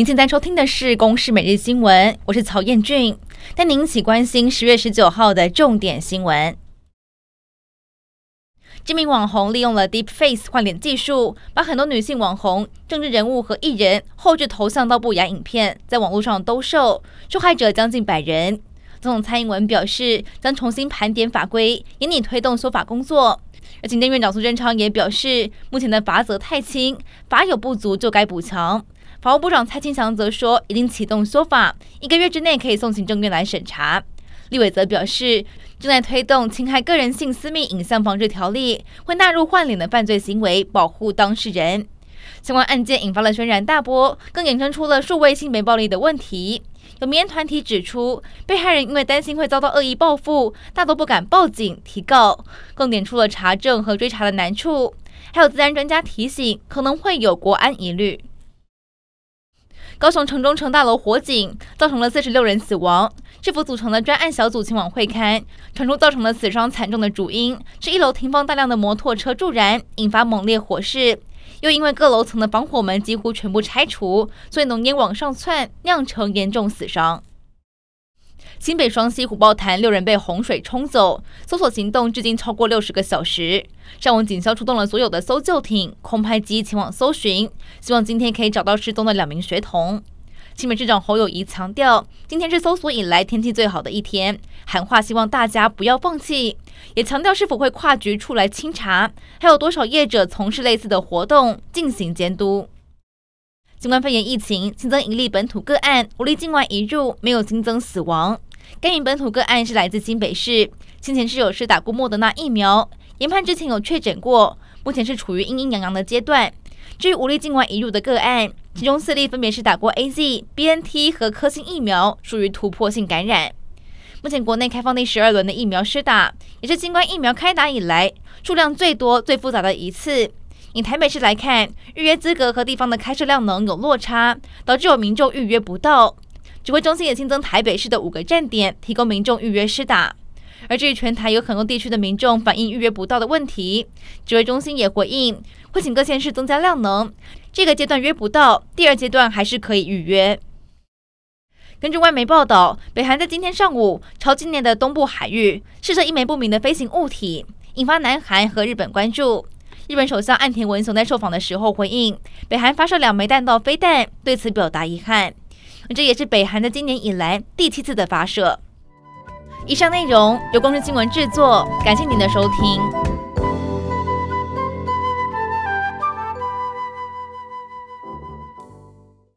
您现在收听的是《公视每日新闻》，我是曹彦俊，带您一起关心十月十九号的重点新闻。知名网红利用了 Deep Face 换脸技术，把很多女性网红、政治人物和艺人后置头像到不雅影片在网络上兜售，受害者将近百人。总统蔡英文表示，将重新盘点法规，严厉推动修法工作。而行政院长苏贞昌也表示，目前的罚则太轻，法有不足就该补强。法务部长蔡清祥则说，已经启动修法，一个月之内可以送行政院来审查。立委则表示，正在推动侵害个人性私密影像防治条例，会纳入换脸的犯罪行为，保护当事人。相关案件引发了轩然大波，更衍生出了数位性别暴力的问题。有民间团体指出，被害人因为担心会遭到恶意报复，大多不敢报警提告，更点出了查证和追查的难处。还有资安专家提醒，可能会有国安疑虑。高雄城中城大楼火警，造成了四十六人死亡。市府组成的专案小组前往会勘，传出造成了死伤惨重的主因是一楼停放大量的摩托车助燃，引发猛烈火势。又因为各楼层的防火门几乎全部拆除，所以浓烟往上窜，酿成严重死伤。新北双溪虎豹潭六人被洪水冲走，搜索行动至今超过六十个小时。上午警消出动了所有的搜救艇、空拍机前往搜寻，希望今天可以找到失踪的两名学童。新北市长侯友谊强调，今天是搜索以来天气最好的一天，喊话希望大家不要放弃，也强调是否会跨局出来清查，还有多少业者从事类似的活动进行监督。新冠肺炎疫情新增一例本土个案，五例境外移入，没有新增死亡。该名本土个案是来自新北市，先前是有施打过莫德纳疫苗，研判之前有确诊过，目前是处于阴阴阳阳的阶段。至于五例境外移入的个案，其中四例分别是打过 AZ、BNT 和科兴疫苗，属于突破性感染。目前国内开放第十二轮的疫苗施打，也是新冠疫苗开打以来数量最多、最复杂的一次。以台北市来看，预约资格和地方的开设量能有落差，导致有民众预约不到。指挥中心也新增台北市的五个站点，提供民众预约施打。而至于全台有很多地区的民众反映预约不到的问题，指挥中心也回应，会请各县市增加量能。这个阶段约不到，第二阶段还是可以预约。根据外媒报道，北韩在今天上午朝今年的东部海域试射一枚不明的飞行物体，引发南韩和日本关注。日本首相岸田文雄在受访的时候回应，北韩发射两枚弹道飞弹，对此表达遗憾。这也是北韩在今年以来第七次的发射。以上内容由公司新闻制作，感谢您的收听。